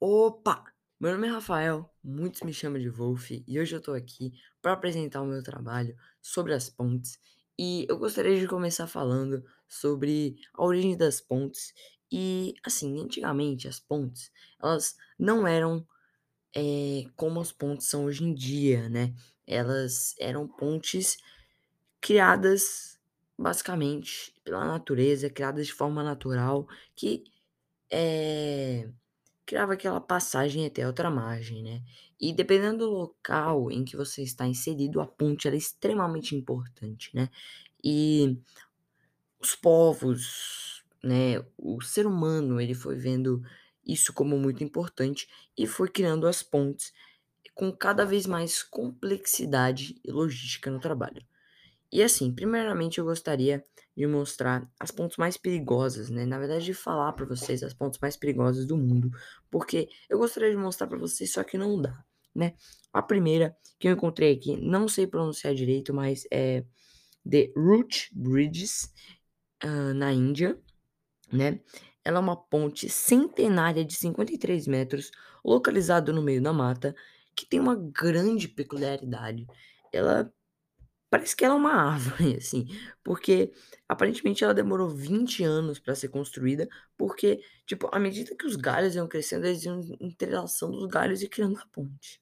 Opa! Meu nome é Rafael, muitos me chamam de Wolf, e hoje eu tô aqui para apresentar o meu trabalho sobre as pontes. E eu gostaria de começar falando sobre a origem das pontes. E assim, antigamente as pontes, elas não eram eh, como as pontes são hoje em dia, né? Elas eram pontes criadas basicamente pela natureza, criadas de forma natural, que eh Criava aquela passagem até outra margem, né. E dependendo do local em que você está inserido, a ponte ela é extremamente importante, né. E os povos, né, o ser humano, ele foi vendo isso como muito importante e foi criando as pontes com cada vez mais complexidade e logística no trabalho. E assim, primeiramente eu gostaria de mostrar as pontes mais perigosas, né, na verdade de falar para vocês as pontes mais perigosas do mundo, porque eu gostaria de mostrar para vocês, só que não dá, né. A primeira que eu encontrei aqui, não sei pronunciar direito, mas é The Root Bridges, hã, na Índia, né. Ela é uma ponte centenária de 53 metros, localizada no meio da mata, que tem uma grande peculiaridade. Ela Parece que ela é uma árvore, assim, porque aparentemente ela demorou 20 anos para ser construída, porque, tipo, à medida que os galhos iam crescendo, eles iam entrelaçando os galhos e criando a ponte.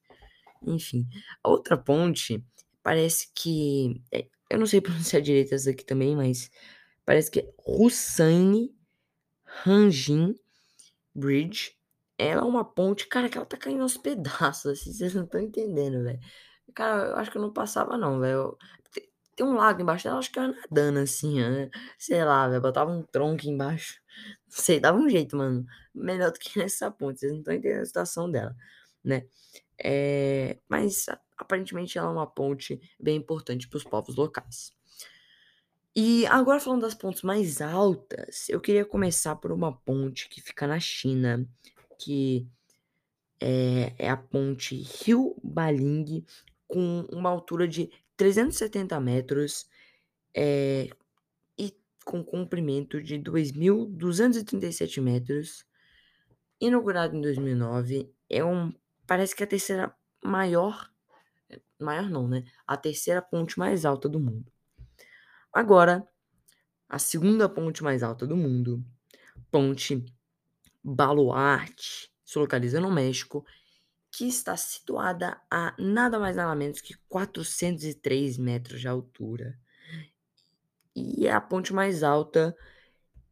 Enfim, a outra ponte parece que, eh, eu não sei pronunciar direito essa daqui também, mas parece que é Hussaini Rangin Bridge. Ela é uma ponte, cara, que ela tá caindo aos pedaços, assim, vocês não estão entendendo, velho. Cara, eu acho que eu não passava não, velho. Te tem um lago embaixo dela, acho que eu ia nadando assim, hã, sei lá, velho, botava um tronco embaixo, não sei, dava um jeito, mano, melhor do que nessa ponte, vocês não estão entendendo a situação dela, né. Eh, mas aparentemente ela é uma ponte bem importante para os povos locais. E agora falando das pontes mais altas, eu queria começar por uma ponte que fica na China, que é é a ponte Rio Baling, com uma altura de 370 metros, eh, e com comprimento de 2.237 metros, inaugurado em 2009, é um parece que é a terceira maior maior não, né, a terceira ponte mais alta do mundo. Agora, a segunda ponte mais alta do mundo, Ponte Baluarte, se localiza no México que está situada a nada mais nada menos que 403 metros de altura. E é a ponte mais alta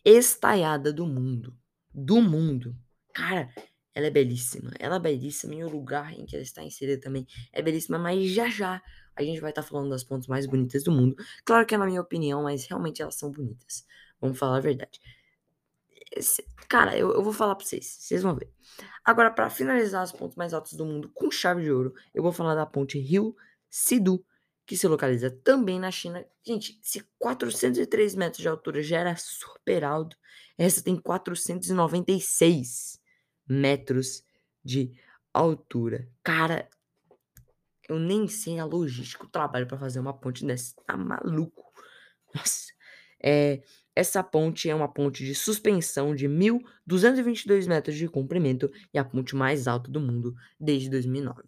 estaiada do mundo, do mundo. Cara, ela é belíssima, ela é belíssima e o lugar em que ela está inserida também é belíssima, mas já já a gente vai estar falando das pontes mais bonitas do mundo. Claro que é na minha opinião, mas realmente elas são bonitas, vamos falar a verdade. Esse cara, eu eu vou falar pra vocês, vocês vão ver. Agora para finalizar os pontos mais altos do mundo com chave de ouro, eu vou falar da ponte Rio-Sidu, que se localiza também na China. Gente, se 403 metros de altura já era super alto, essa tem 496 metros de altura. Cara, eu nem sei a logística, o trabalho para fazer uma ponte dessa, tá maluco. Nossa, eh essa ponte é uma ponte de suspensão de 1.222 metros de comprimento e a ponte mais alta do mundo desde 2009.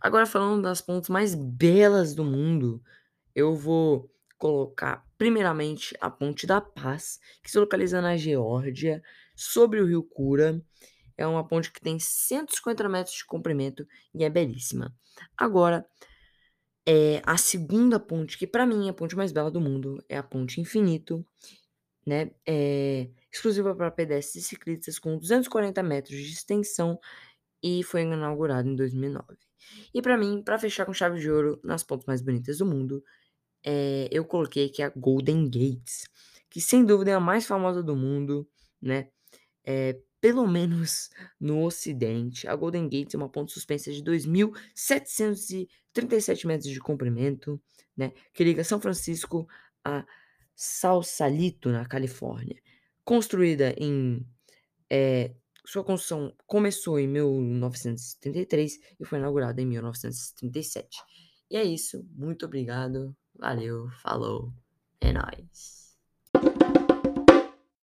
Agora falando das pontes mais belas do mundo, eu vou colocar primeiramente a Ponte da Paz, que se localiza na Geórgia, sobre o rio Kura. É uma ponte que tem 150 metros de comprimento e é belíssima. Agora, é, a segunda ponte, que para mim é a ponte mais bela do mundo, é a Ponte Infinito, né? É exclusiva para pedestres e ciclistas com 240 metros de extensão e foi inaugurada em 2009. E para mim, para fechar com chave de ouro nas pontes mais bonitas do mundo, é, eu coloquei aqui a Golden Gates, que sem dúvida é a mais famosa do mundo, né? É, pelo menos no ocidente, a Golden Gate é uma ponte suspensa de 2.737 metros de comprimento, né, que liga São Francisco a Sausalito, na Califórnia. Construída em eh, sua construção começou em 1973 e e foi inaugurada em 1937. E é isso, muito obrigado, valeu, falou, é nóis.